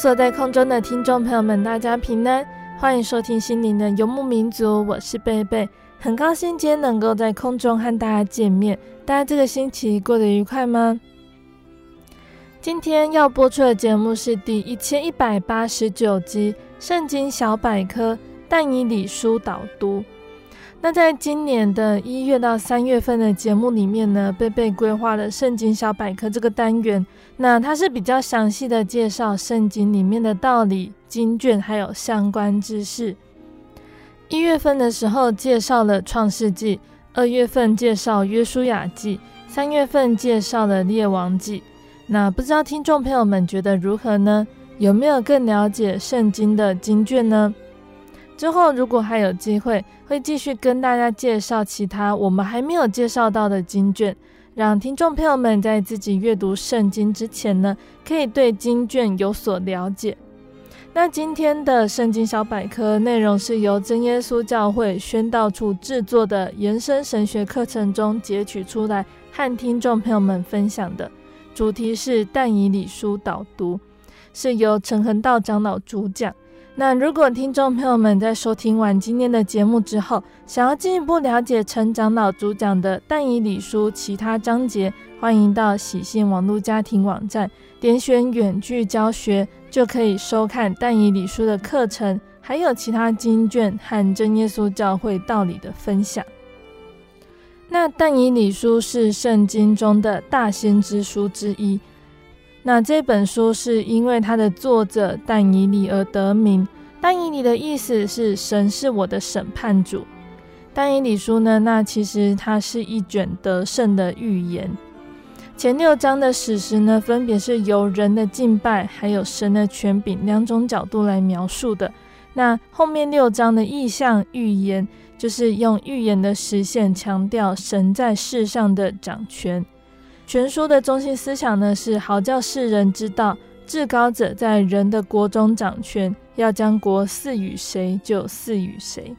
所有在空中的听众朋友们，大家平安，欢迎收听心灵的游牧民族，我是贝贝，很高兴今天能够在空中和大家见面。大家这个星期过得愉快吗？今天要播出的节目是第一千一百八十九集《圣经小百科》但以理书导读。那在今年的一月到三月份的节目里面呢，贝贝规划了圣经小百科这个单元。那它是比较详细的介绍圣经里面的道理、经卷还有相关知识。一月份的时候介绍了创世纪，二月份介绍约书亚记，三月份介绍了列王记。那不知道听众朋友们觉得如何呢？有没有更了解圣经的经卷呢？之后，如果还有机会，会继续跟大家介绍其他我们还没有介绍到的经卷，让听众朋友们在自己阅读圣经之前呢，可以对经卷有所了解。那今天的圣经小百科内容是由真耶稣教会宣道处制作的延伸神学课程中截取出来，和听众朋友们分享的，主题是但以理书导读，是由陈恒道长老主讲。那如果听众朋友们在收听完今天的节目之后，想要进一步了解陈长老主讲的但以理书其他章节，欢迎到喜信网络家庭网站点选远距教学，就可以收看但以理书的课程，还有其他经卷和真耶稣教会道理的分享。那但以理书是圣经中的大先知书之一。那这本书是因为它的作者但以理而得名。但以理的意思是神是我的审判主。但以理书呢，那其实它是一卷得胜的预言。前六章的史实呢，分别是由人的敬拜还有神的权柄两种角度来描述的。那后面六章的异象预言，就是用预言的实现强调神在世上的掌权。全书的中心思想呢，是好叫世人知道，至高者在人的国中掌权，要将国赐予谁就赐予谁。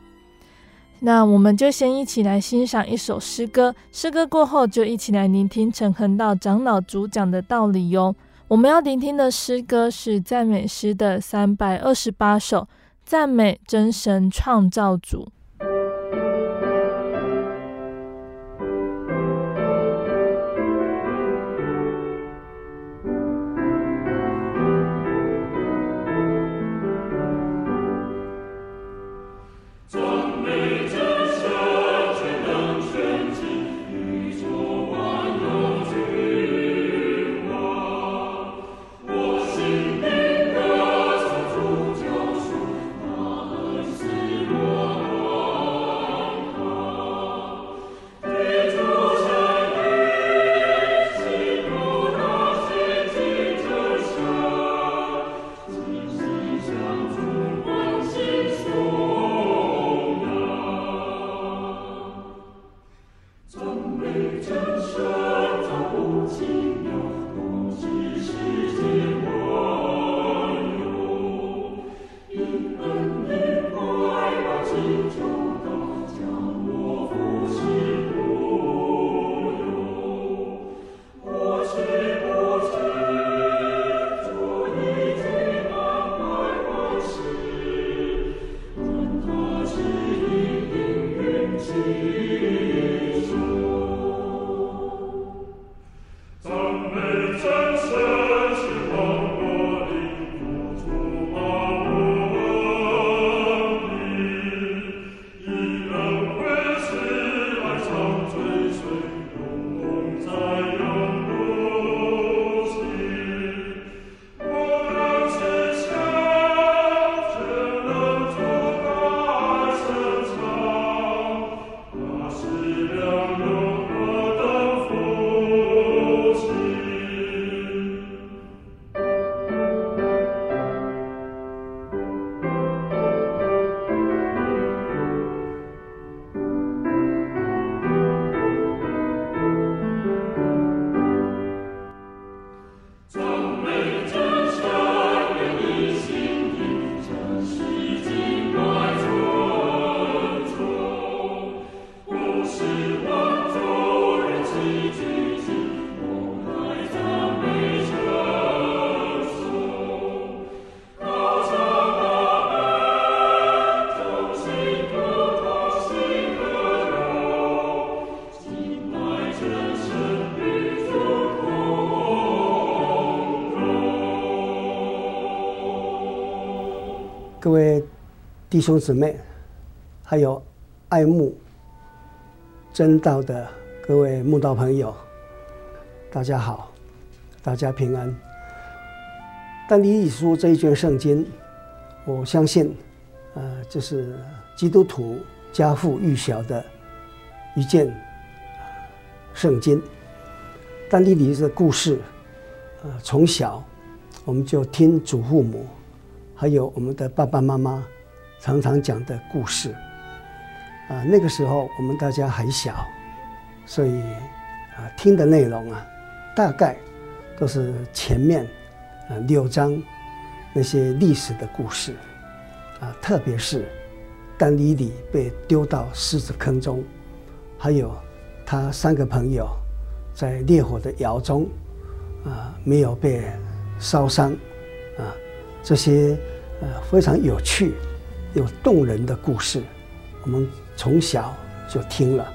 那我们就先一起来欣赏一首诗歌，诗歌过后就一起来聆听陈恒道长老主讲的道理哟。我们要聆听的诗歌是赞美诗的三百二十八首，赞美真神创造主。各位弟兄姊妹，还有爱慕真道的各位慕道朋友，大家好，大家平安。但以理书这一卷圣经，我相信，呃，这是基督徒家父育小的一件圣经。但以理的故事，呃，从小我们就听祖父母。还有我们的爸爸妈妈常常讲的故事，啊，那个时候我们大家还小，所以啊，听的内容啊，大概都是前面啊六章那些历史的故事，啊，特别是但以理被丢到狮子坑中，还有他三个朋友在烈火的窑中啊没有被烧伤，啊，这些。呃，非常有趣、有动人的故事，我们从小就听了。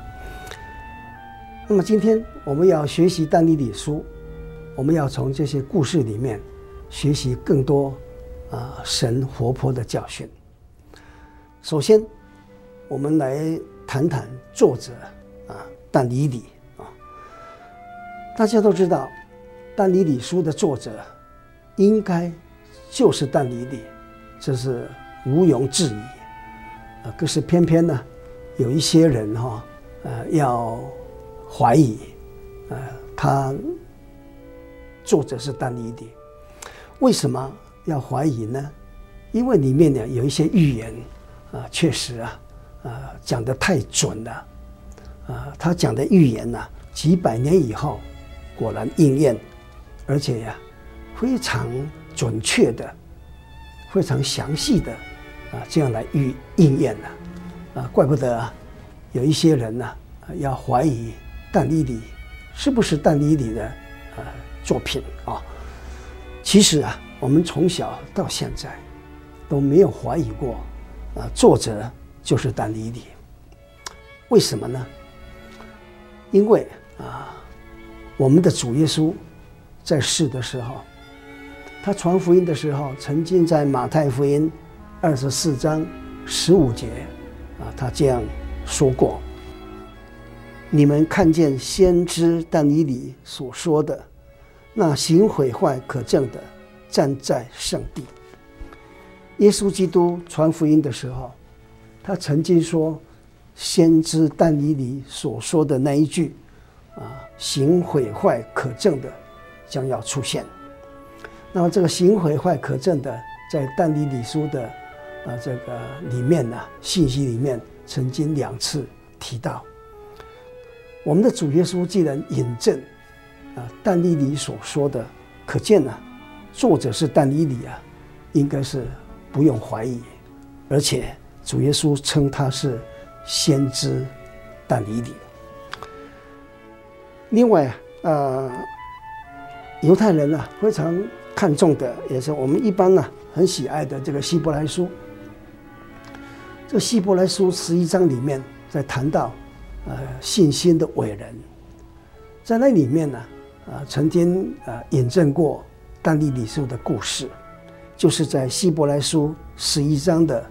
那么今天我们要学习但以理书，我们要从这些故事里面学习更多啊、神活泼的教训。首先，我们来谈谈作者啊但以理啊。大家都知道，但以理书的作者应该就是但以理。这是毋庸置疑，啊，可是偏偏呢，有一些人哈，呃，要怀疑，呃，他作者是但以理，为什么要怀疑呢？因为里面呢有一些预言，啊，确实啊，啊，讲的太准了，啊，他讲的预言呢，几百年以后果然应验，而且呀，非常准确的。非常详细的啊，这样来预应验了啊，怪不得有一些人呢要怀疑但以理是不是但以理的呃作品啊。其实啊，我们从小到现在都没有怀疑过啊，作者就是但以理。为什么呢？因为啊，我们的主耶稣在世的时候。他传福音的时候，曾经在马太福音二十四章十五节，啊，他这样说过：“你们看见先知但以理所说的，那行毁坏可证的，站在圣地。”耶稣基督传福音的时候，他曾经说，先知但以理所说的那一句：“啊，行毁坏可证的，将要出现。”那么这个行毁坏可证的，在但以理书的啊这个里面呢，信息里面曾经两次提到。我们的主耶稣既然引证啊但以理所说的，可见呢，作者是但以理啊，应该是不用怀疑，而且主耶稣称他是先知但以理。另外啊，犹太人呢非常。看重的也是我们一般呢很喜爱的这个希伯来书。这希伯来书十一章里面在谈到，呃信心的伟人，在那里面呢，啊曾经啊引证过但以理书的故事，就是在希伯来书十一章的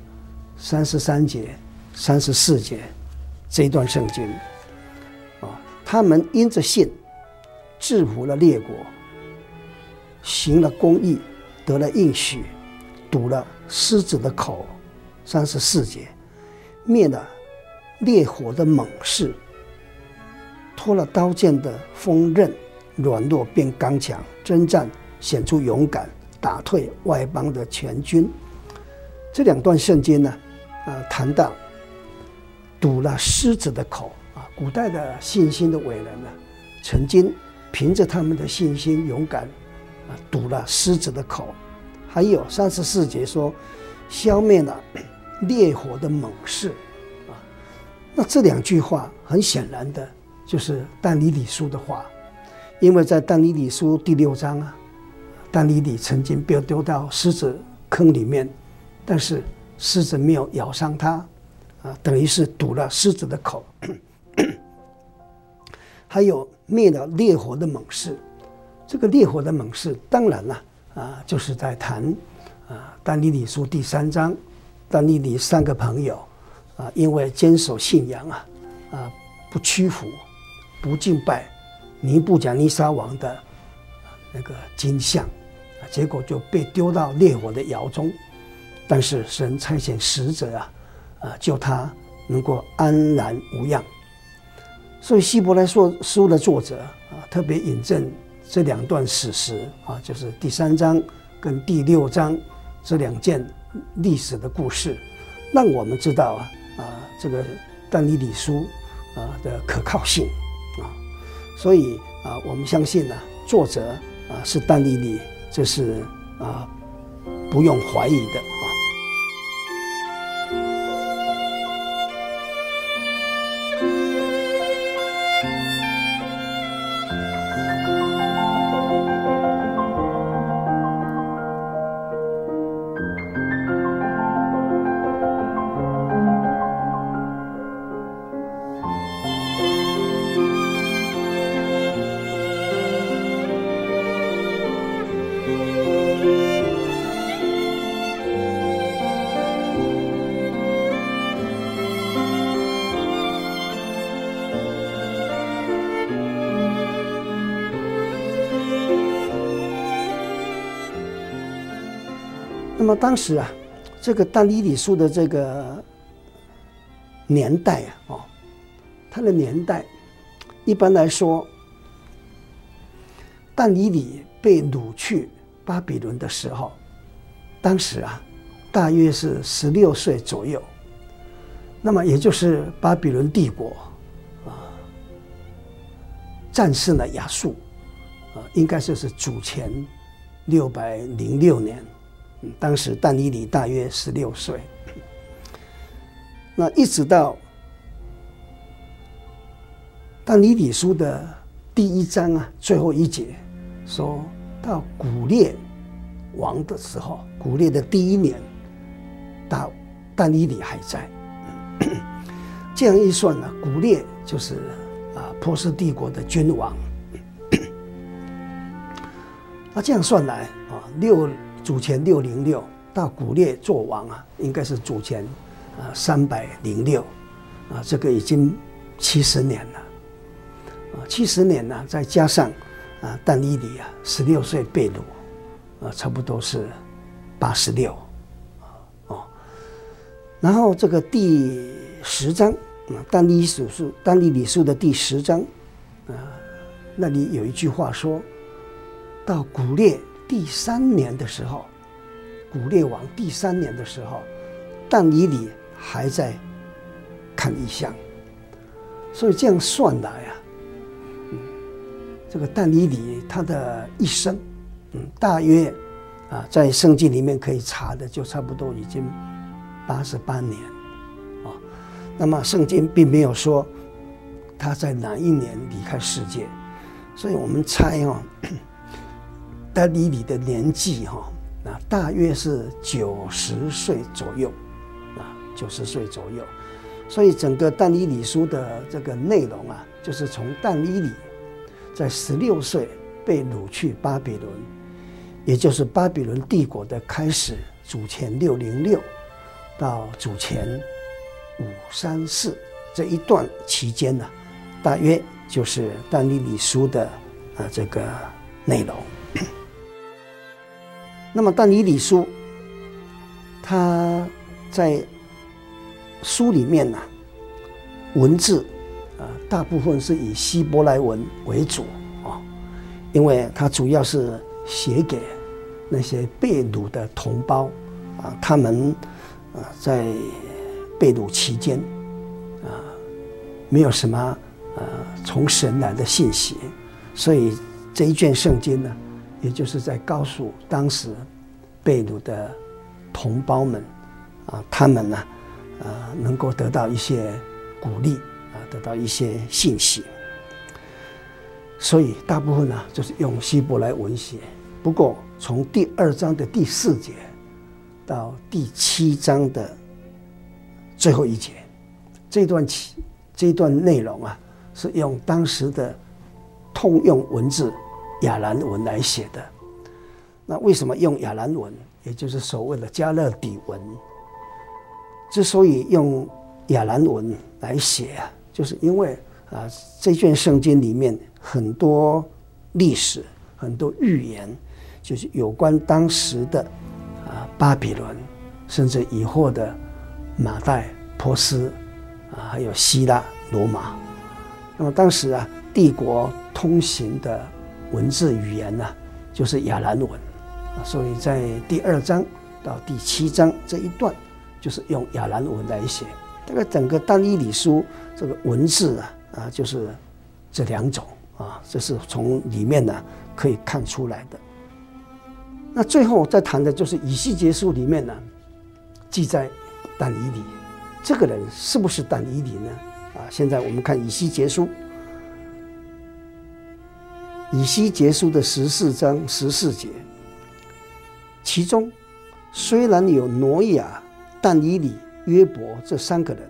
三十三节、三十四节这一段圣经，啊他们因着信制服了列国。行了公义，得了应许，堵了狮子的口，三十四节，灭了烈火的猛士，脱了刀剑的锋刃，软弱变刚强，征战显出勇敢，打退外邦的全军。这两段圣经呢，啊，谈到堵了狮子的口啊，古代的信心的伟人呢，曾经凭着他们的信心勇敢。啊，堵了狮子的口，还有三十四节说，消灭了 烈火的猛士，啊，那这两句话很显然的就是但以理书的话，因为在但以理书第六章啊，但以理曾经被丢到狮子坑里面，但是狮子没有咬伤他，啊，等于是堵了狮子的口，还有灭了烈火的猛士。这个烈火的猛士，当然了，啊，就是在谈啊，但以理书第三章，但以理三个朋友啊，因为坚守信仰啊，啊，不屈服，不敬拜尼布甲尼撒王的那个金像，结果就被丢到烈火的窑中。但是神差遣使者啊，啊，救他能够安然无恙。所以希伯来书书的作者啊，特别引证这两段史实啊，就是第三章跟第六章这两件历史的故事，让我们知道啊啊这个但尼里书啊的可靠性啊。所以啊，我们相信呢、作者啊是但尼里，这是啊不用怀疑的。当时啊，这个但以理书的这个年代啊，哦，它的年代一般来说，但以理被掳去巴比伦的时候，当时啊，大约是十六岁左右。那么也就是巴比伦帝国啊，战胜了亚述啊，应该就是主前六百零六年。当时但以理大约十六岁，那一直到但以理书的第一章啊，最后一节，说到古列王的时候，古列的第一年，到但以理还在。这样一算呢，古列就是啊波斯帝国的君王。那这样算来啊六。主前六零六到古列做王啊，应该是主前啊三百零六啊，这个已经七十年了啊，七十年呢，再加上啊但尼里啊十六岁被掳啊，差不多是八十六啊，然后这个第十章啊但以理书但以理书的第十章啊，那里有一句话说到古列。第三年的时候，古列王第三年的时候，但以理还在看异象，所以这样算来啊，嗯，这个但以理他的一生，嗯，大约啊，在圣经里面可以查的，就差不多已经八十八年，啊，那么圣经并没有说他在哪一年离开世界，所以我们猜哦。但以理的年纪哈，那，大约是九十岁左右，啊，九十岁左右，所以整个但以理书的这个内容啊，就是从但以理在十六岁被掳去巴比伦，也就是巴比伦帝国的开始，主前六零六到主前五三四这一段期间呢，大约就是但以理书的啊这个内容。那么，但以理书，他在书里面呢，文字啊，大部分是以希伯来文为主啊，因为他主要是写给那些被掳的同胞啊，他们啊在被掳期间啊，没有什么啊从神来的信息，所以这一卷圣经呢。也就是在告诉当时被掳的同胞们啊，他们呢，啊，能够得到一些鼓励啊，得到一些信息。所以大部分呢，就是用希伯来文写。不过从第二章的第四节到第七章的最后一节，这段起这段内容啊，是用当时的通用文字。亚兰文来写的，那为什么用亚兰文，也就是所谓的加勒底文？之所以用亚兰文来写啊，就是因为啊，这卷圣经里面很多历史、很多预言，就是有关当时的啊巴比伦，甚至以后的马代、波斯啊，还有希腊、罗马。那么当时啊，帝国通行的文字语言呢、就是亚兰文。所以在第二章到第七章这一段，就是用亚兰文来写。大概整个但以理书这个文字啊啊，就是这两种啊，这是从里面呢可以看出来的。那最后再谈的就是以西结书里面呢记载但以理这个人是不是但以理呢？啊，现在我们看以西结书，以西结书的十四章十四节。其中虽然有挪亚、但以理、约伯这三个人，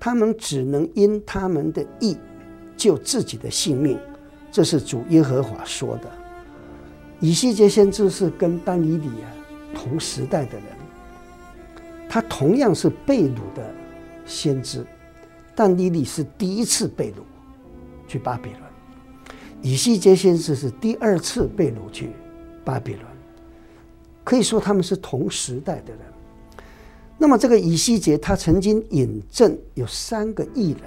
他们只能因他们的义救自己的性命，这是主耶和华说的。以西结先知是跟但以理啊同时代的人，他同样是被掳的先知，但以理是第一次被掳去巴比伦，以西结先知是第二次被掳去巴比伦。可以说他们是同时代的人。那么这个以西结他曾经引证有三个艺人，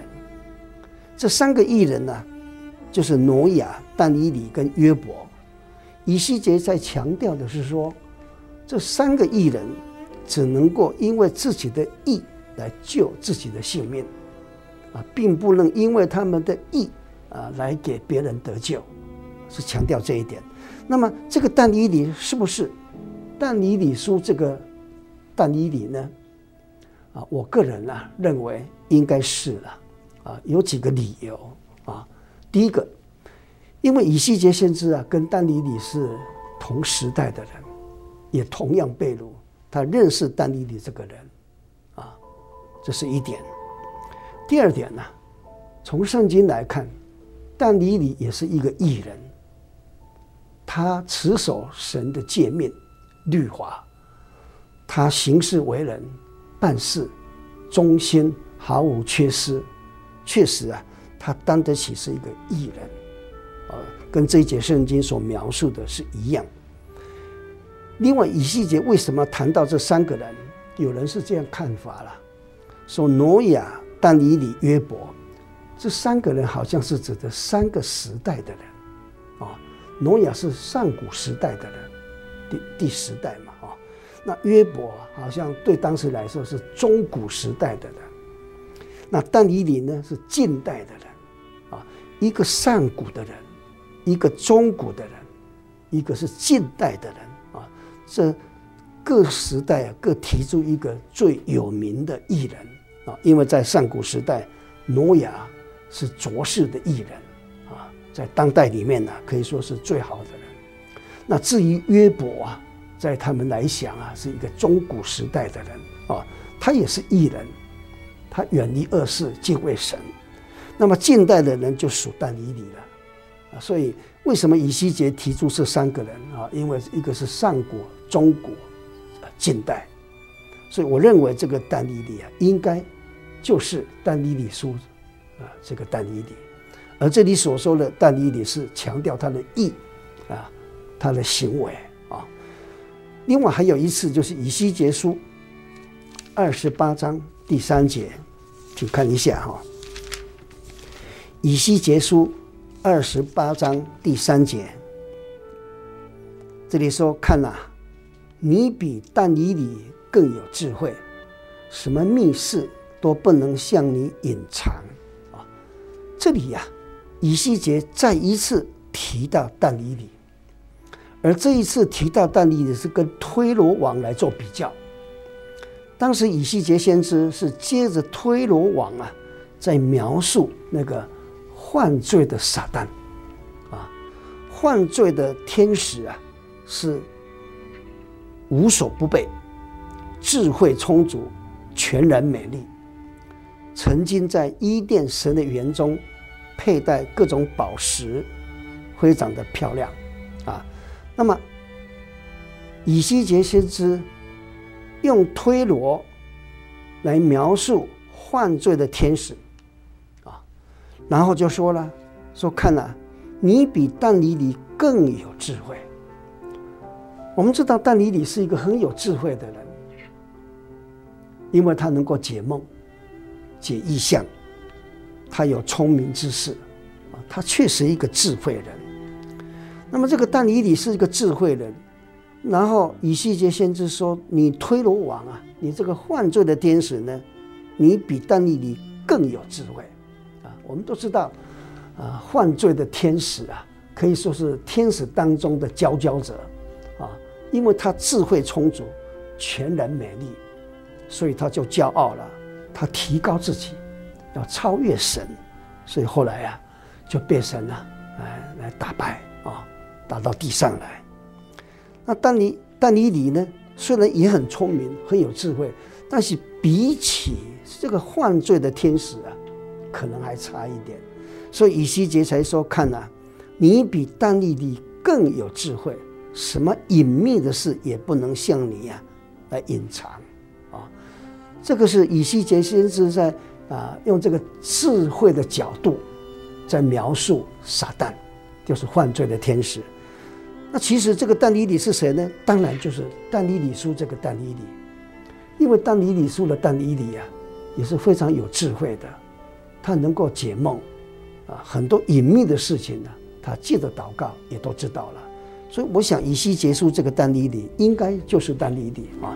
这三个艺人呢、就是挪亚、但以理跟约伯。以西结在强调的是说，这三个艺人只能够因为自己的义来救自己的性命，啊，并不能因为他们的义啊来给别人得救，是强调这一点。那么这个但以理是不是？但以理书这个但以理呢？啊，我个人呢、啊、认为应该是了，啊，有几个理由啊。第一个，因为以西结先知啊跟但以理是同时代的人，也同样被掳，他认识但以理这个人，啊，这是一点。第二点呢、从圣经来看，但以理也是一个艺人，他持守神的诫命。律法，他行事为人，办事忠心，毫无缺失。确实啊，他担得起是一个艺人，呃，跟这一节圣经所描述的是一样。另外，以西结为什么谈到这三个人？有人是这样看法了，说挪亚、但以理、约伯，这三个人好像是指的三个时代的人啊。挪亚是上古时代的人。第第十代嘛，啊，那约伯好像对当时来说是中古时代的人，那但以理呢是近代的人，啊，一个上古的人，一个中古的人，一个是近代的人，啊，这各时代啊各提出一个最有名的艺人，啊，因为在上古时代，挪亚是卓氏的艺人，啊，在当代里面呢可以说是最好的人。那至于约伯啊，在他们来讲啊，是一个中古时代的人啊，他也是艺人，他远离恶事，敬畏神。那么近代的人就属但以理了啊。所以为什么以西结提出这三个人啊？因为一个是上古、中古、近代，所以我认为这个但以理啊，应该就是但以理书啊，这个但以理。而这里所说的但以理是强调他的义啊。他的行为啊，另外还有一次就是以西结书二十八章第三节，请看一下哈。以西结书二十八章第三节，这里说：“看呐，你比但以理更有智慧，什么密事都不能向你隐藏。”这里呀，以西结再一次提到但以理。而这一次提到但以理是跟推罗王来做比较。当时以西结先知是接着推罗王啊，在描述那个犯罪的撒旦，啊，犯罪的天使啊，是无所不备，智慧充足，全然美丽，曾经在伊甸神的园中佩戴各种宝石，非常的漂亮，啊。那么，以西结先知用推罗来描述犯罪的天使啊，然后就说了：“说看呐、你比但以理更有智慧。”我们知道但以理是一个很有智慧的人，因为他能够解梦、解意象，他有聪明之士啊，他确实一个智慧人。那么这个但以理是一个智慧人。然后以西结先知说：“你推罗王啊，你这个犯罪的天使呢，你比但以理更有智慧啊！我们都知道，啊，犯罪的天使啊，可以说是天使当中的佼佼者啊，因为他智慧充足，全然美丽，所以他就骄傲了，他提高自己，要超越神，所以后来啊，就被神啊来来打败啊，打到地上来。”那但尼但尼里呢？虽然也很聪明，很有智慧，但是比起这个犯罪的天使啊，可能还差一点。所以以西结才说：“看呐、你比但尼里更有智慧，什么隐秘的事也不能向你呀、啊、来隐藏。”这个是以西结先知在啊用这个智慧的角度在描述撒旦，就是犯罪的天使。那其实这个但尼里是谁呢？当然就是但尼里书这个但尼里，因为但尼里书的但尼里啊，也是非常有智慧的，他能够解梦，啊，很多隐秘的事情呢，他借着祷告也都知道了。所以我想以西结书这个但尼里，应该就是但尼里啊。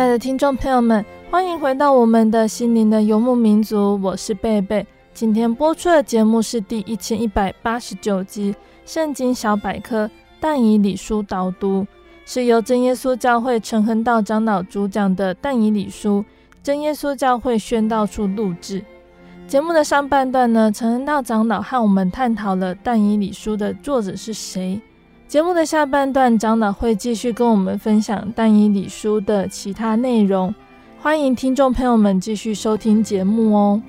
亲爱的听众朋友们，欢迎回到我们的心灵的游牧民族，我是贝贝。今天播出的节目是第一千一百八十九集《圣经小百科》但以理书导读，是由真耶稣教会陈恒道长老主讲的但以理书真耶稣教会宣道处录制。节目的上半段呢，陈恒道长老和我们探讨了但以理书的作者是谁。节目的下半段，长老会继续跟我们分享但以理书的其他内容，欢迎听众朋友们继续收听节目哦。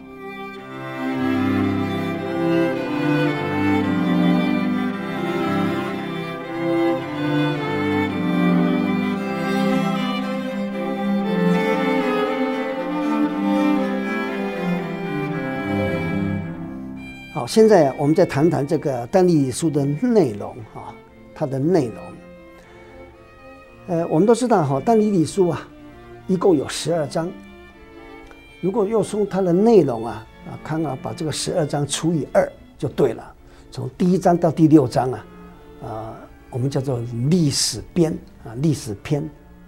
好，现在我们再谈谈这个但以理书的内容啊。它的内容，呃，我们都知道哈，但以理书啊，一共有十二章。如果要从它的内容啊啊看啊，把这个十二章除以二就对了。从第一章到第六章啊，啊，我们叫做历史编啊，历史篇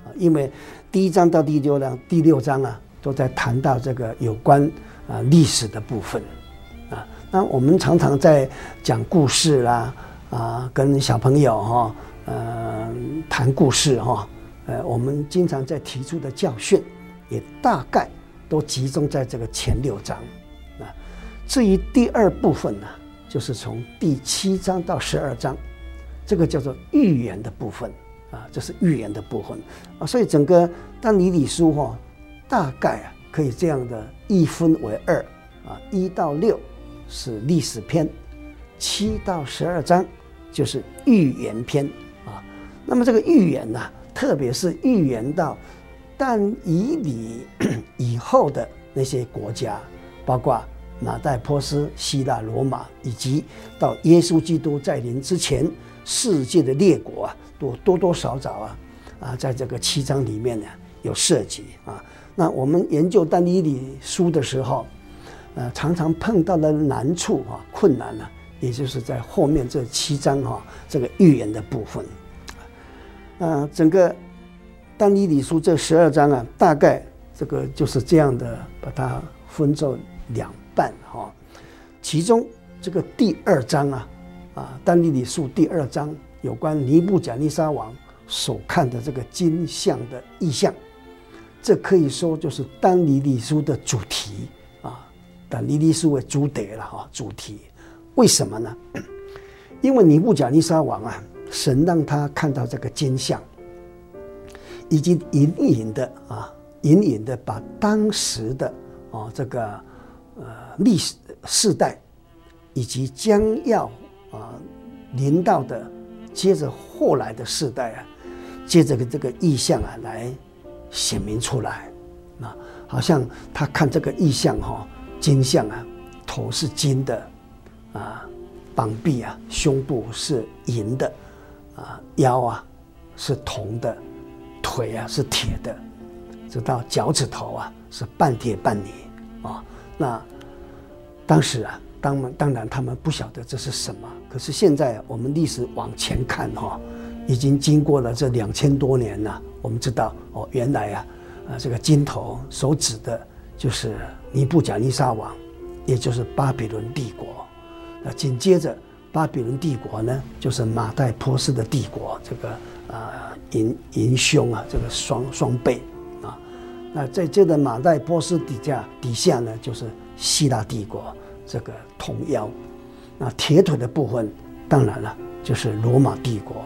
啊，因为第一章到第六章，第六章啊，都在谈到这个有关啊历史的部分啊。那我们常常在讲故事啦。啊，啊跟小朋友哈，呃，谈故事哈，呃，我们经常在提出的教训，也大概都集中在这个前六章啊。至于第二部分呢，就是从第七章到十二章，这个叫做预言的部分啊，这是预言的部分啊。所以整个但以理书哈，大概啊可以这样的一分为二啊，一到六是历史篇，七到十二章。就是预言篇啊，那么这个预言呢，特别是预言到但以理以后的那些国家，包括马代波斯、希腊、罗马，以及到耶稣基督再临之前，世界的列国啊，都多多少少啊啊，在这个七章里面呢有涉及啊。那我们研究但以理书的时候，呃，常常碰到的难处啊、困难呢、也就是在后面这七章哈、这个预言的部分。啊，整个但以理书这十二章啊，大概这个就是这样的，把它分作两半哈。其中这个第二章啊，啊，但以理书第二章有关尼布甲尼撒王所看的这个金像的意象，这可以说就是但以理书的主题啊。但尼利书为主题了哈，主题为什么呢？因为尼布甲尼撒王啊，神让他看到这个金像，以及隐隐的啊，隐隐的把当时的啊这个呃历史世代，以及将要啊临到的接着后来的世代啊，借着这个意象啊来显明出来啊，好像他看这个意象哈。金像啊，头是金的，啊，膀臂啊，胸部是银的，啊，腰啊是铜的，腿啊是铁的，直到脚趾头啊是半铁半泥啊。那当时啊，当当然他们不晓得这是什么，可是现在我们历史往前看哈，已经经过了这两千多年了，我们知道哦，原来啊，啊这个金头所指的。就是尼布甲尼撒王，也就是巴比伦帝国。那紧接着巴比伦帝国呢，就是马代波斯的帝国。这个啊，银银胸啊，这个双双背啊。那在这个马代波斯底下底下呢，就是希腊帝国这个铜腰。那铁腿的部分，当然了，就是罗马帝国。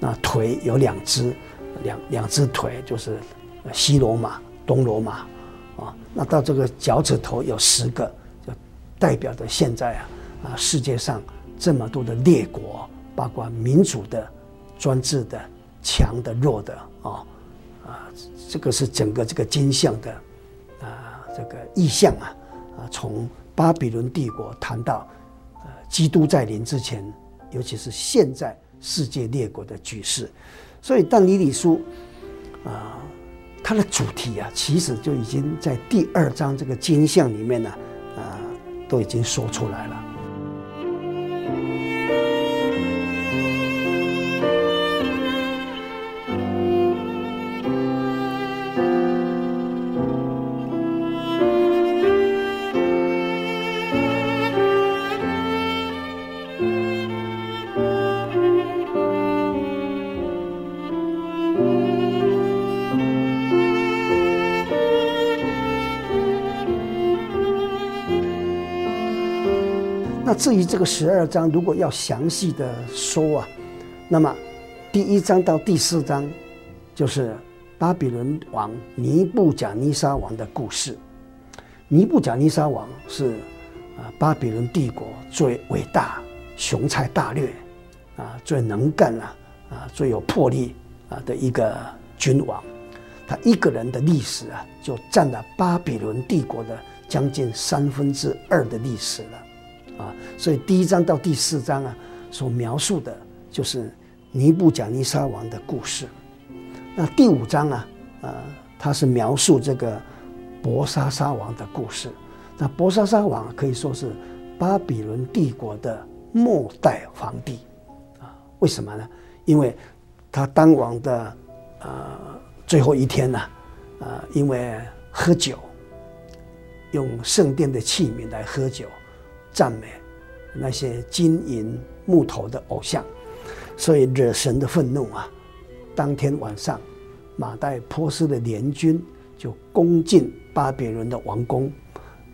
那腿有两只，两两只腿就是西罗马、东罗马。啊，那到这个脚趾头有十个，就代表着现在啊啊世界上这么多的列国，包括民主的、专制的、强的、弱的啊啊，这个是整个这个金像的啊这个意象啊啊，从巴比伦帝国谈到呃基督再临之前，尤其是现在世界列国的局势，所以但以理书啊。它的主题啊，其实就已经在第二章这个金像里面呢，啊，都已经说出来了。那至于这个十二章，如果要详细的说啊，那么第一章到第四章就是巴比伦王尼布甲尼撒王的故事。尼布甲尼撒王是啊巴比伦帝国最伟大、雄才大略啊最能干啊啊最有魄力啊的一个君王。他一个人的历史啊，就占了巴比伦帝国的将近三分之二的历史了。啊，所以第一章到第四章啊，所描述的就是尼布甲尼撒王的故事。那第五章啊，呃，它是描述这个伯沙沙王的故事。那伯沙沙王可以说是巴比伦帝国的末代皇帝啊。为什么呢？因为他当王的呃最后一天呢，啊，因为喝酒，用圣殿的器皿来喝酒。赞美那些金银木头的偶像，所以惹神的愤怒啊！当天晚上，马代波斯的联军就攻进巴比伦的王宫，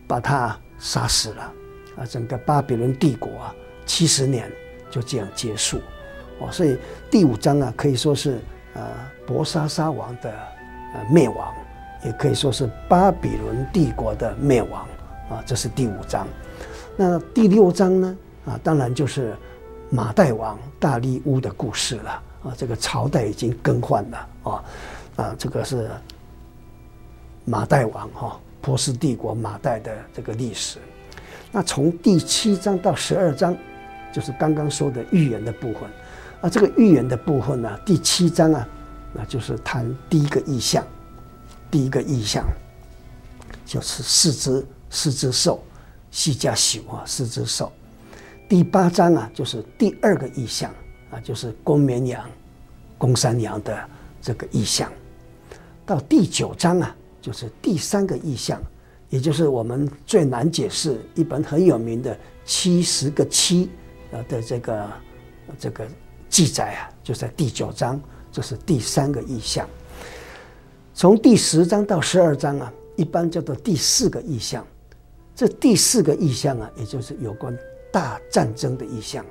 把他杀死了。啊，整个巴比伦帝国啊，七十年就这样结束。哦，所以第五章啊，可以说是呃伯沙沙王的呃灭亡，也可以说是巴比伦帝国的灭亡。啊，这是第五章。那第六章呢？啊，当然就是马代王大利乌的故事了。啊，这个朝代已经更换了。啊，啊，这个是马代王哈波斯帝国马代的这个历史。那从第七章到十二章，就是刚刚说的预言的部分。啊，这个预言的部分呢，第七章啊，那就是谈第一个意象，第一个意象就是四只四只兽，西加朽啊，四只兽。第八章啊，就是第二个意象啊，就是公绵羊、公山羊的这个意象。到第九章啊，就是第三个意象，也就是我们最难解释一本很有名的七十个七啊的这个这个记载啊，就在第九章，这是第三个意象。从第十章到十二章啊，一般叫做第四个意象。这第四个意象啊，也就是有关。大战争的意象，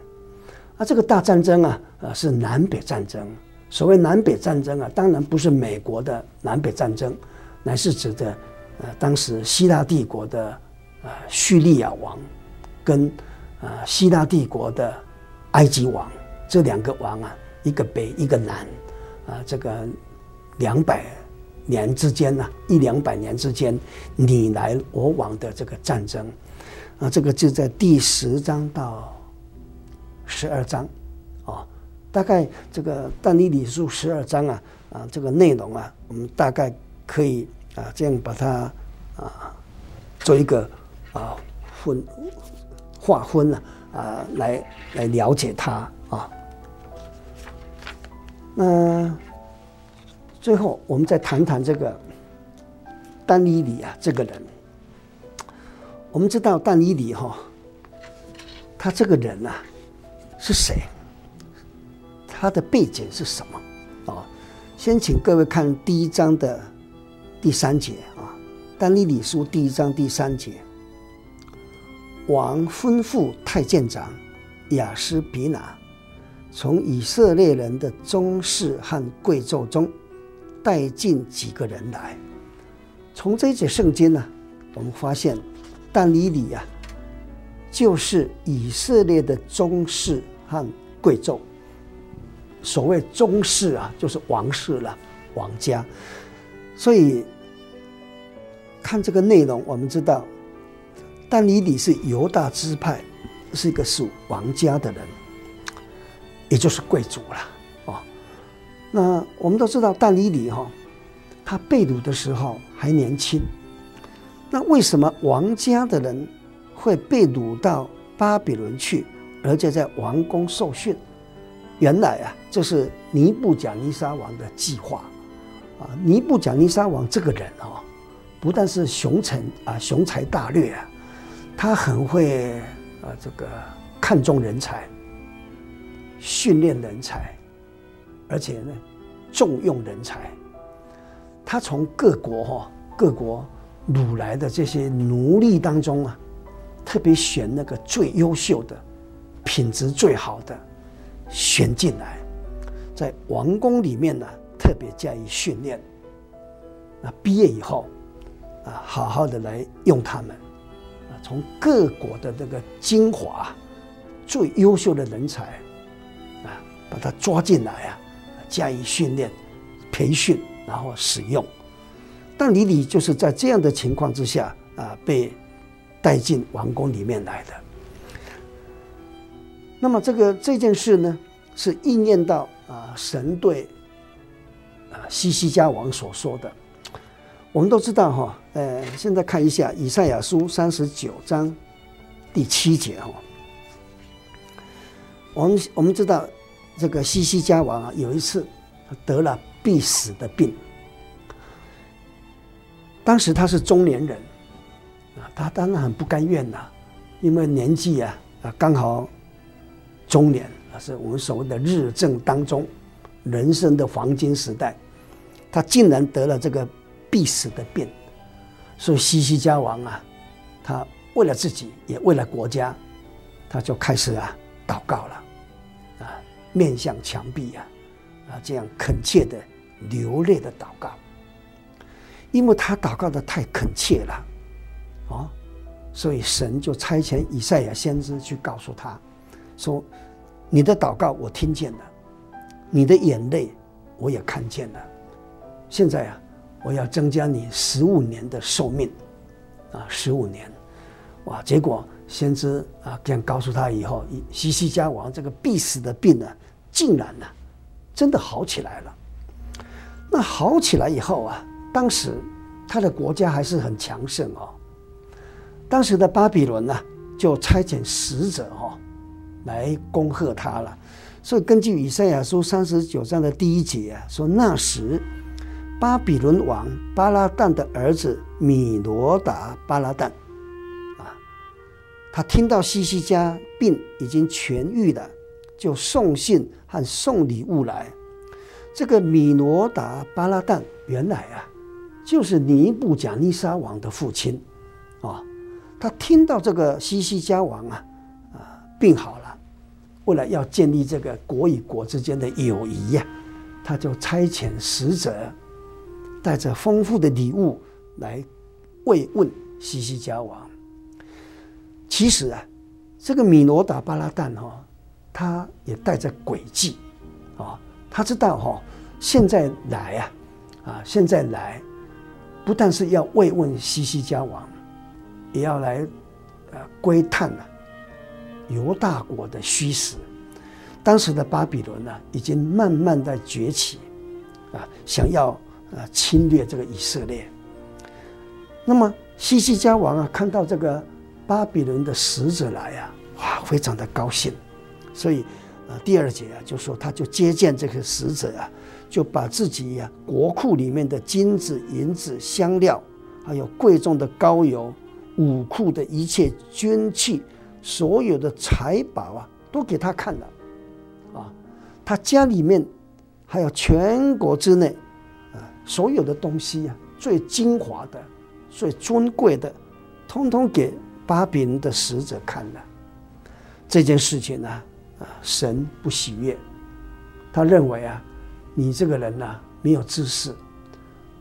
啊，这个大战争啊，呃，是南北战争。所谓南北战争啊，当然不是美国的南北战争，乃是指的，呃，当时希腊帝国的呃叙利亚王，跟呃希腊帝国的埃及王这两个王啊，一个北一个南，啊，这个两百年之间呢，一两百年之间你来我往的这个战争。啊，这个就在第十章到十二章，啊，大概这个但以理书十二章啊，啊，这个内容啊，我们大概可以啊这样把它啊做一个啊分划分了啊，来来了解它啊。那最后我们再谈谈这个丹尼里啊这个人。我们知道丹尼里哈，他这个人呐、啊、是谁？他的背景是什么？啊，先请各位看第一章的第三节啊，丹尼里书第一章第三节，王吩咐太监长雅斯比拿，从以色列人的宗室和贵胄中带进几个人来。从这一节圣经呢，我们发现。但以理啊，就是以色列的宗室和贵胄。所谓宗室啊，就是王室了，王家。所以看这个内容，我们知道，但以理是犹大支派，是一个属王家的人，也就是贵族了。那我们都知道，但以理哈，他被掳的时候还年轻。那为什么王家的人会被掳到巴比伦去，而且在王宫受训？原来啊，这是尼布甲尼撒王的计划啊。尼布甲尼撒王这个人哦，不但是雄臣啊，雄才大略啊，他很会啊，这个看重人才，训练人才，而且呢，重用人才。他从各国哈，各国。掳来的这些奴隶当中啊，特别选那个最优秀的、品质最好的，选进来，在王宫里面呢，特别加以训练。那毕业以后，啊，好好的来用他们，啊，从各国的这个精华、最优秀的人才，啊，把他抓进来啊，加以训练、培训，然后使用。但李理就是在这样的情况之下啊，被带进王宫里面来的。那么这个这件事呢，是应验到啊神对啊西西家王所说的。我们都知道哈，呃，现在看一下以赛亚书三十九章第七节哈。我们我们知道这个西西家王啊，有一次得了必死的病。当时他是中年人，啊，他当然很不甘愿呐，因为年纪啊啊刚好中年啊，是我们所谓的日正当中，人生的黄金时代，他竟然得了这个必死的病，所以西西家王啊，他为了自己也为了国家，他就开始啊祷告了，面向墙壁啊，啊这样恳切的流泪的祷告。因为他祷告的太恳切了，啊，所以神就差遣以赛亚先知去告诉他，说：“你的祷告我听见了，你的眼泪我也看见了。现在啊，我要增加你十五年的寿命，啊十五年，哇！结果先知啊这样告诉他以后，西西家王这个必死的病呢，竟然呢真的好起来了。那好起来以后啊，当时他的国家还是很强盛哦。当时的巴比伦呢，就差遣使者哦来恭贺他了。所以根据以赛亚书三十九章的第一节啊，说那时。巴比伦王巴拉旦的儿子米罗达巴拉旦，啊，他听到西西家病已经痊愈了，就送信和送礼物来。这个米罗达巴拉旦原来啊，就是尼布甲尼撒王的父亲，啊，他听到这个西西家王啊，啊病好了，为了要建立这个国与国之间的友谊呀，他就差遣使者。带着丰富的礼物来慰问西西家王。其实啊，这个米罗达巴拉旦哈，他也带着诡计啊，他知道哈，现在来啊，啊，现在来，不但是要慰问西西家王，也要来呃窥探啊犹大国的虚实。当时的巴比伦呢，已经慢慢在崛起啊，想要。啊，侵略这个以色列。那么西西家王啊，看到这个巴比伦的使者来啊，哇，非常的高兴。所以，呃，第二节啊，就说他就接见这个使者啊，就把自己呀、啊、国库里面的金子、银子、香料，还有贵重的膏油、武库的一切军器，所有的财宝啊，都给他看了。啊，他家里面还有全国之内啊。所有的东西啊，最精华的、最尊贵的，通通给巴比伦的使者看了。这件事情呢，神不喜悦，他认为啊，你这个人呐，没有知识，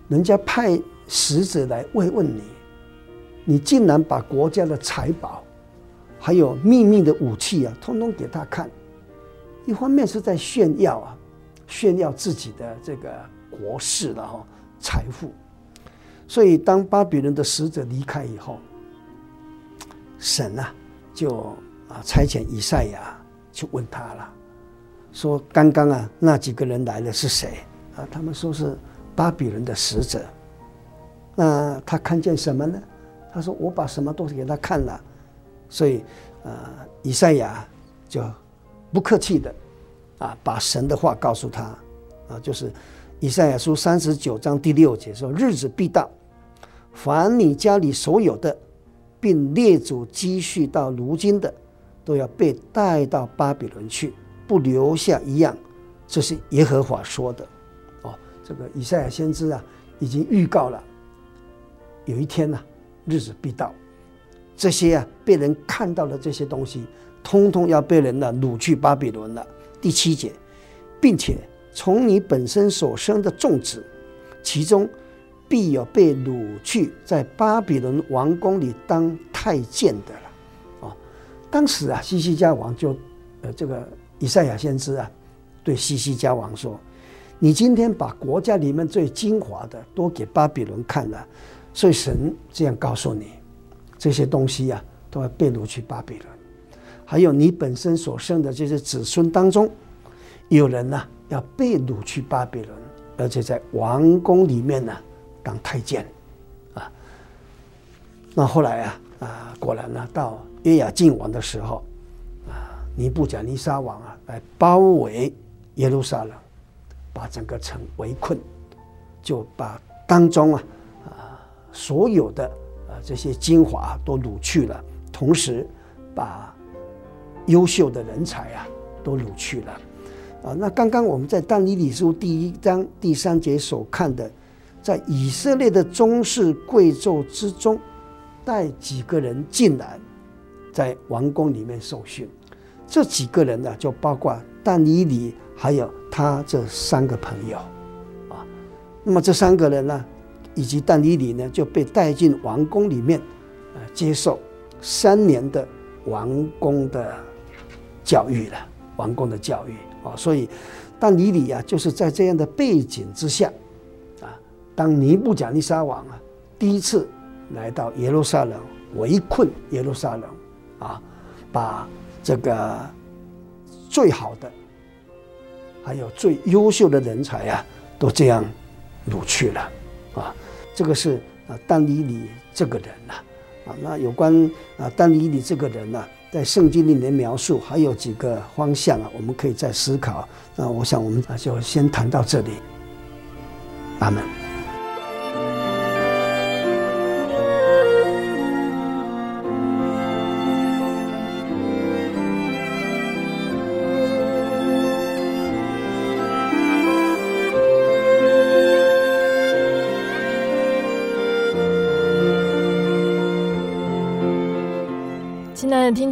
人家派使者来慰问你，你竟然把国家的财宝，还有秘密的武器啊，通通给他看。一方面是在炫耀啊，炫耀自己的这个。国势了哈财富，所以当巴比伦的使者离开以后，神啊就啊差遣以赛亚去问他了，说刚刚啊那几个人来的是谁啊？他们说是巴比伦的使者。那他看见什么呢？他说我把什么东西给他看了，所以啊以赛亚就不客气的啊把神的话告诉他啊就是。以赛亚书三十九章第六节说：“日子必到，凡你家里所有的，并列祖积蓄到如今的，都要被带到巴比伦去，不留下一样。”这是耶和华说的。哦，这个以赛亚先知啊，已经预告了，有一天呐、日子必到，这些啊被人看到的这些东西，通通要被人呢掳去巴比伦了。第七节，并且。从你本身所生的众子，其中必有被掳去在巴比伦王宫里当太监的。当时啊，西西家王就，呃，这个以赛亚先知啊，对西西家王说：“你今天把国家里面最精华的都给巴比伦看了，所以神这样告诉你，这些东西啊，都要被掳去巴比伦。还有你本身所生的这些子孙当中，有人呢、”要被掳去巴比伦，而且在王宫里面呢当太监，啊，那后来啊啊果然呢到约雅敬王的时候，啊尼布甲尼撒王啊来包围耶路撒冷，把整个城围困，就把当中啊啊所有的啊这些精华都掳去了，同时把优秀的人才啊都掳去了。啊，那刚刚我们在但以理书第一章第三节所看的，在以色列的宗室贵胄之中，带几个人进来，在王宫里面受训。这几个人呢，就包括但以理，还有他这三个朋友，啊，那么这三个人呢，以及但以理呢，就被带进王宫里面，呃，接受三年的王宫的教育了，王宫的教育。啊，所以，但以理啊，就是在这样的背景之下，啊，当尼布甲尼撒王啊第一次来到耶路撒冷，围困耶路撒冷，啊，把这个最好的，还有最优秀的人才啊，都这样掳去了，啊，这个是啊但以理这个人呐，啊，那有关啊但以理这个人呢，在圣经里面描述还有几个方向啊，我们可以再思考。那我想我们就先谈到这里。阿门。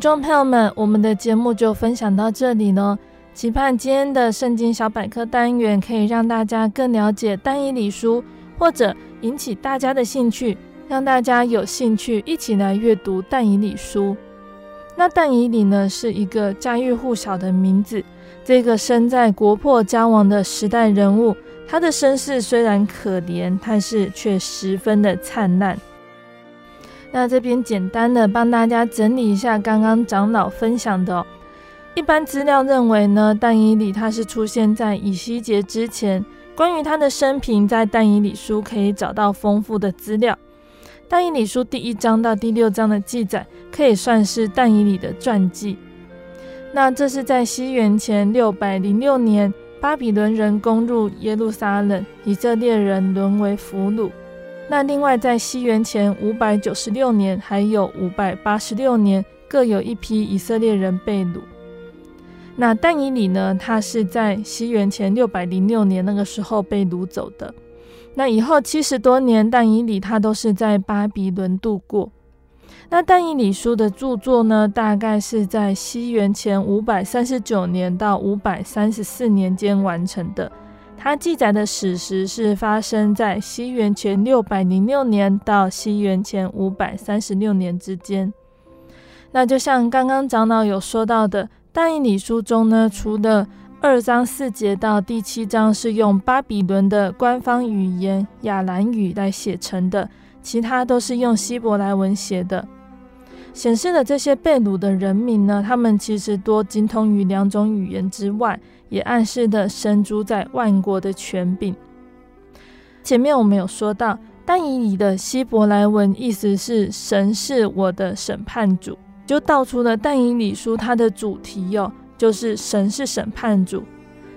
听众朋友们，我们的节目就分享到这里呢。期盼今天的圣经小百科单元可以让大家更了解但以理书，或者引起大家的兴趣，让大家有兴趣一起来阅读但以理书。那但以理呢，是一个家喻户晓的名字。这个身在国破家亡的时代人物，他的身世虽然可怜，但是却十分的灿烂。那这边简单的帮大家整理一下刚刚长老分享的。一般资料认为呢，但以理他是出现在以西结之前。关于他的生平，在但以理书可以找到丰富的资料。但以理书第一章到第六章的记载，可以算是但以理的传记。那这是在西元前六百零六年，巴比伦人攻入耶路撒冷，以色列人沦为俘虏。那另外，在西元前五百九十六年，还有五百八十六年，各有一批以色列人被掳。那但以理呢？他是在西元前六百零六年那个时候被掳走的。那以后七十多年，但以理他都是在巴比伦度过。那但以理书的著作呢，大概是在西元前五百三十九年到五百三十四年间完成的。它记载的史实是发生在西元前六百零六年到西元前五百三十六年之间。那就像刚刚长老有说到的，但以理书中呢，除了二章四节到第七章是用巴比伦的官方语言亚兰语来写成的，其他都是用希伯来文写的。显示了这些被掳的人民呢，他们其实多精通于两种语言之外。也暗示的神主宰万国的权柄。前面我们有说到，但以理的希伯来文意思是“神是我的审判主”，就道出了但以理书它的主题哟、哦，就是神是审判主。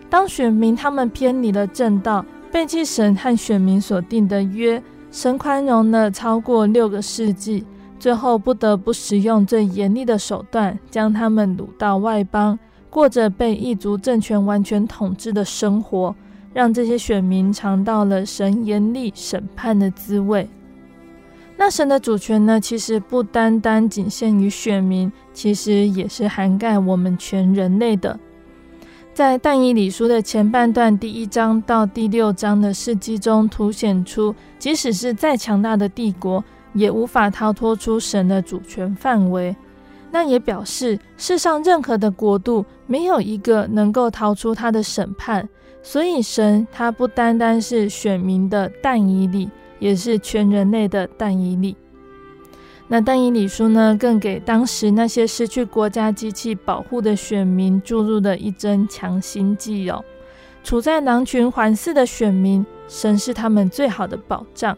当选民他们偏离了正道，背弃神和选民所定的约，神宽容了超过六个世纪，最后不得不使用最严厉的手段，将他们掳到外邦。过着被异族政权完全统治的生活，让这些选民尝到了神严厉审判的滋味。那神的主权呢？其实不单单仅限于选民，其实也是涵盖我们全人类的。在但以理书的前半段，第一章到第六章的事迹中，凸显出，即使是再强大的帝国，也无法逃脱出神的主权范围。那也表示，世上任何的国度没有一个能够逃出他的审判，所以神他不单单是选民的但以理，也是全人类的但以理。那但以理书呢，更给当时那些失去国家机器保护的选民注入了一针强心剂哦。处在狼群环伺的选民，神是他们最好的保障。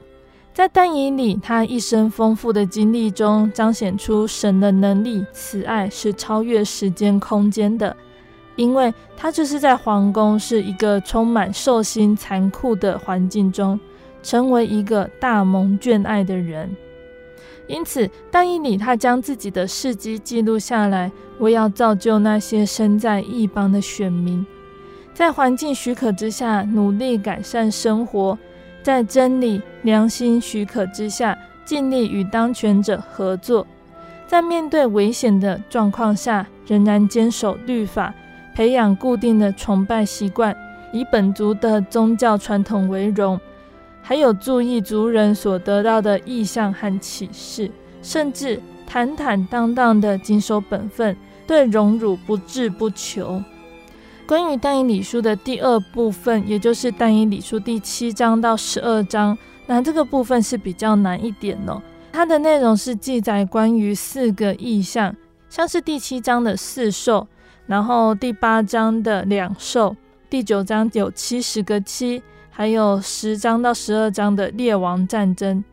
在但以里他一生丰富的经历中，彰显出神的能力、慈爱是超越时间空间的，因为他就是在皇宫是一个充满兽心残酷的环境中，成为一个大蒙眷爱的人。因此，但以里他将自己的事迹记录下来，为要造就那些身在异邦的选民，在环境许可之下努力改善生活。在真理、良心许可之下，尽力与当权者合作；在面对危险的状况下，仍然坚守律法，培养固定的崇拜习惯，以本族的宗教传统为荣；还有注意族人所得到的异象和启示，甚至坦坦荡荡地谨守本分，对荣辱不置不求。关于但以理书的第二部分，也就是但以理书第七章到十二章，那这个部分是比较难一点哦。它的内容是记载关于四个意象，像是第七章的四兽，然后第八章的两兽，第九章有七十个七，还有十章到十二章的列王战争。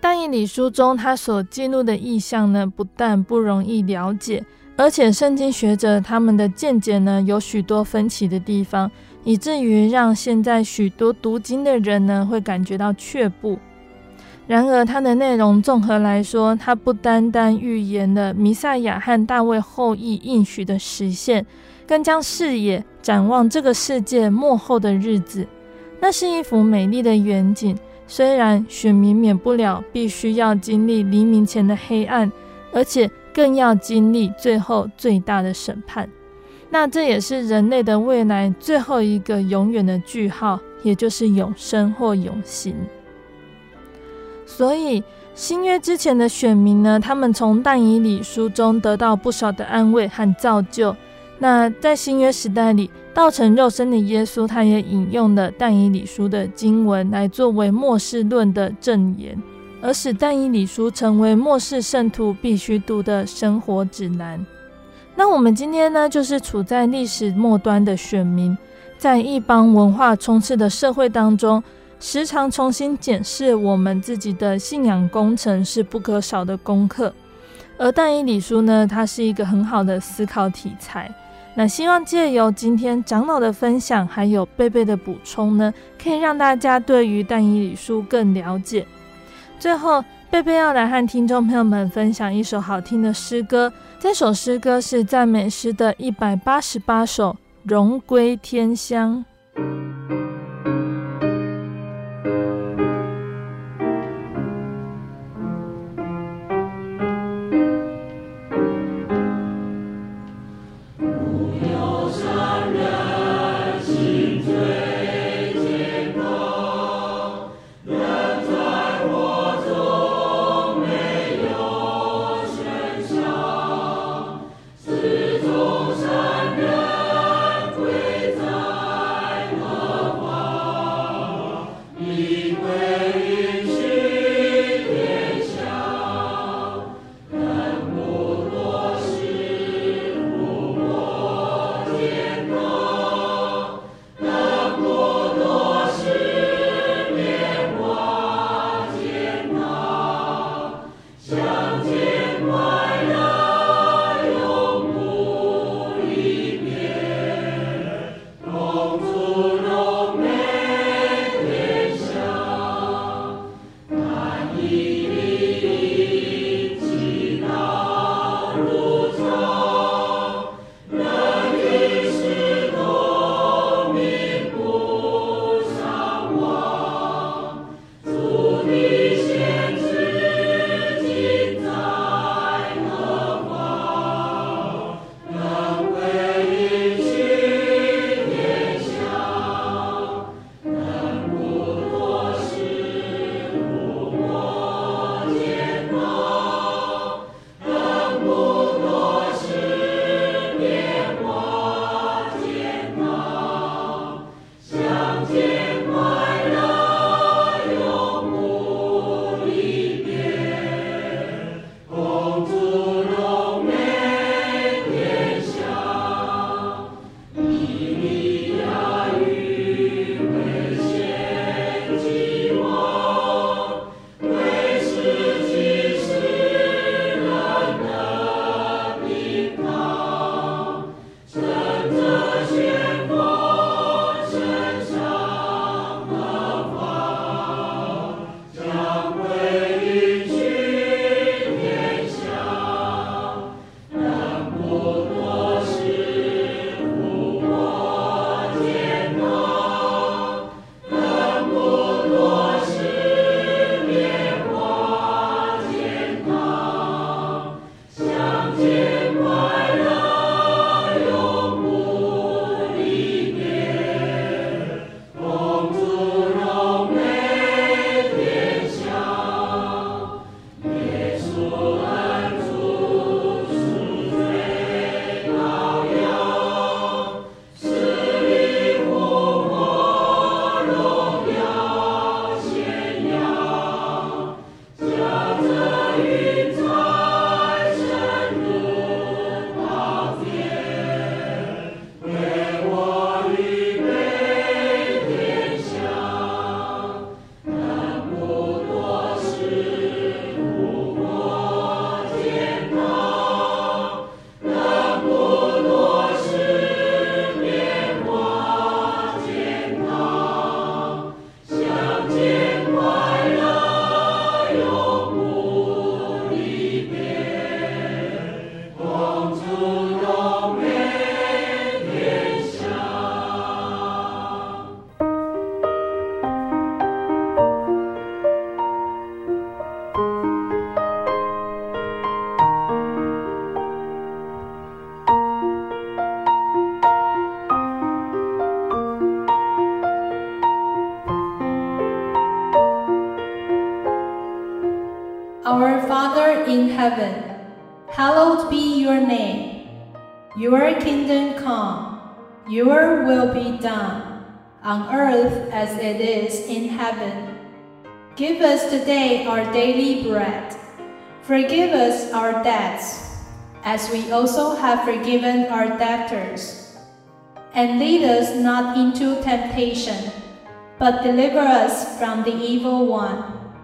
但以理书中他所记录的意象呢，不但不容易了解，而且圣经学者他们的见解呢，有许多分歧的地方，以至于让现在许多读经的人呢，会感觉到却步。然而，它的内容综合来说，它不单单预言了弥赛亚和大卫后裔应许的实现，更将视野展望这个世界末后的日子。那是一幅美丽的远景。虽然选民免不了必须要经历黎明前的黑暗，而且更要经历最后最大的审判，那这也是人类的未来最后一个永远的句号，也就是永生或永刑。所以新约之前的选民呢，他们从但以理书中得到不少的安慰和造就。那在新约时代里，道成肉身的耶稣，他也引用了但以理书的经文来作为末世论的证言，而使但以理书成为末世圣徒必须读的生活指南。那我们今天呢，就是处在历史末端的选民，在一帮文化充斥的社会当中，时常重新检视我们自己的信仰工程是不可少的功课。而但以理书呢，它是一个很好的思考题材。那希望借由今天长老的分享，还有贝贝的补充呢，可以让大家对于但以理书更了解。最后，贝贝要来和听众朋友们分享一首好听的诗歌，这首诗歌是赞美诗的一百八十八首，《荣归天乡》。Daily bread. Forgive us our debts, as we also have forgiven our debtors. And lead us not into temptation, but deliver us from the evil one.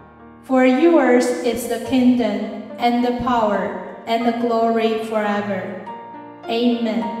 For yours is the kingdom, and the power, and the glory forever. Amen.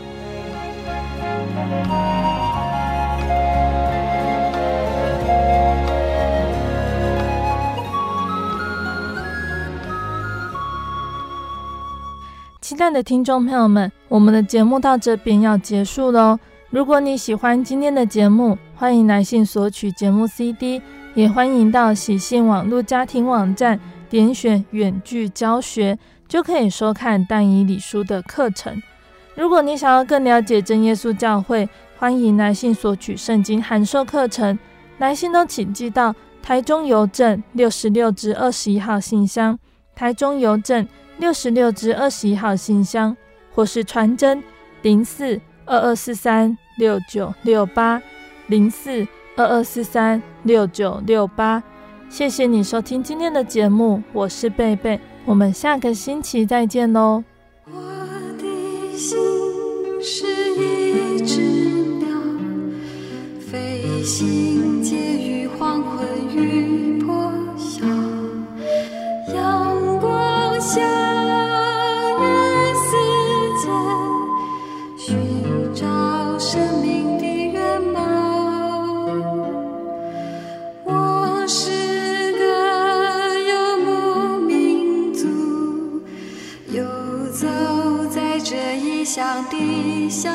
的听众朋友们，我们的节目到这边要结束喽。如果你喜欢今天的节目，欢迎来信索取节目 CD，也欢迎到喜信网络家庭网站点选远距教学，就可以收看但以理书的课程。如果你想要更了解真耶稣教会，欢迎来信索取圣经函授课程。来信都请寄到台中邮政六十六至二十一号信箱，台中邮政。六十六至二十一号信箱，或是传真零四二二四三六九六八零四二二四三六九六八。谢谢你收听今天的节目，我是贝贝，我们下个星期再见喽。我的心是一只鸟，飞行介于黄昏与破晓，阳光下。乡的小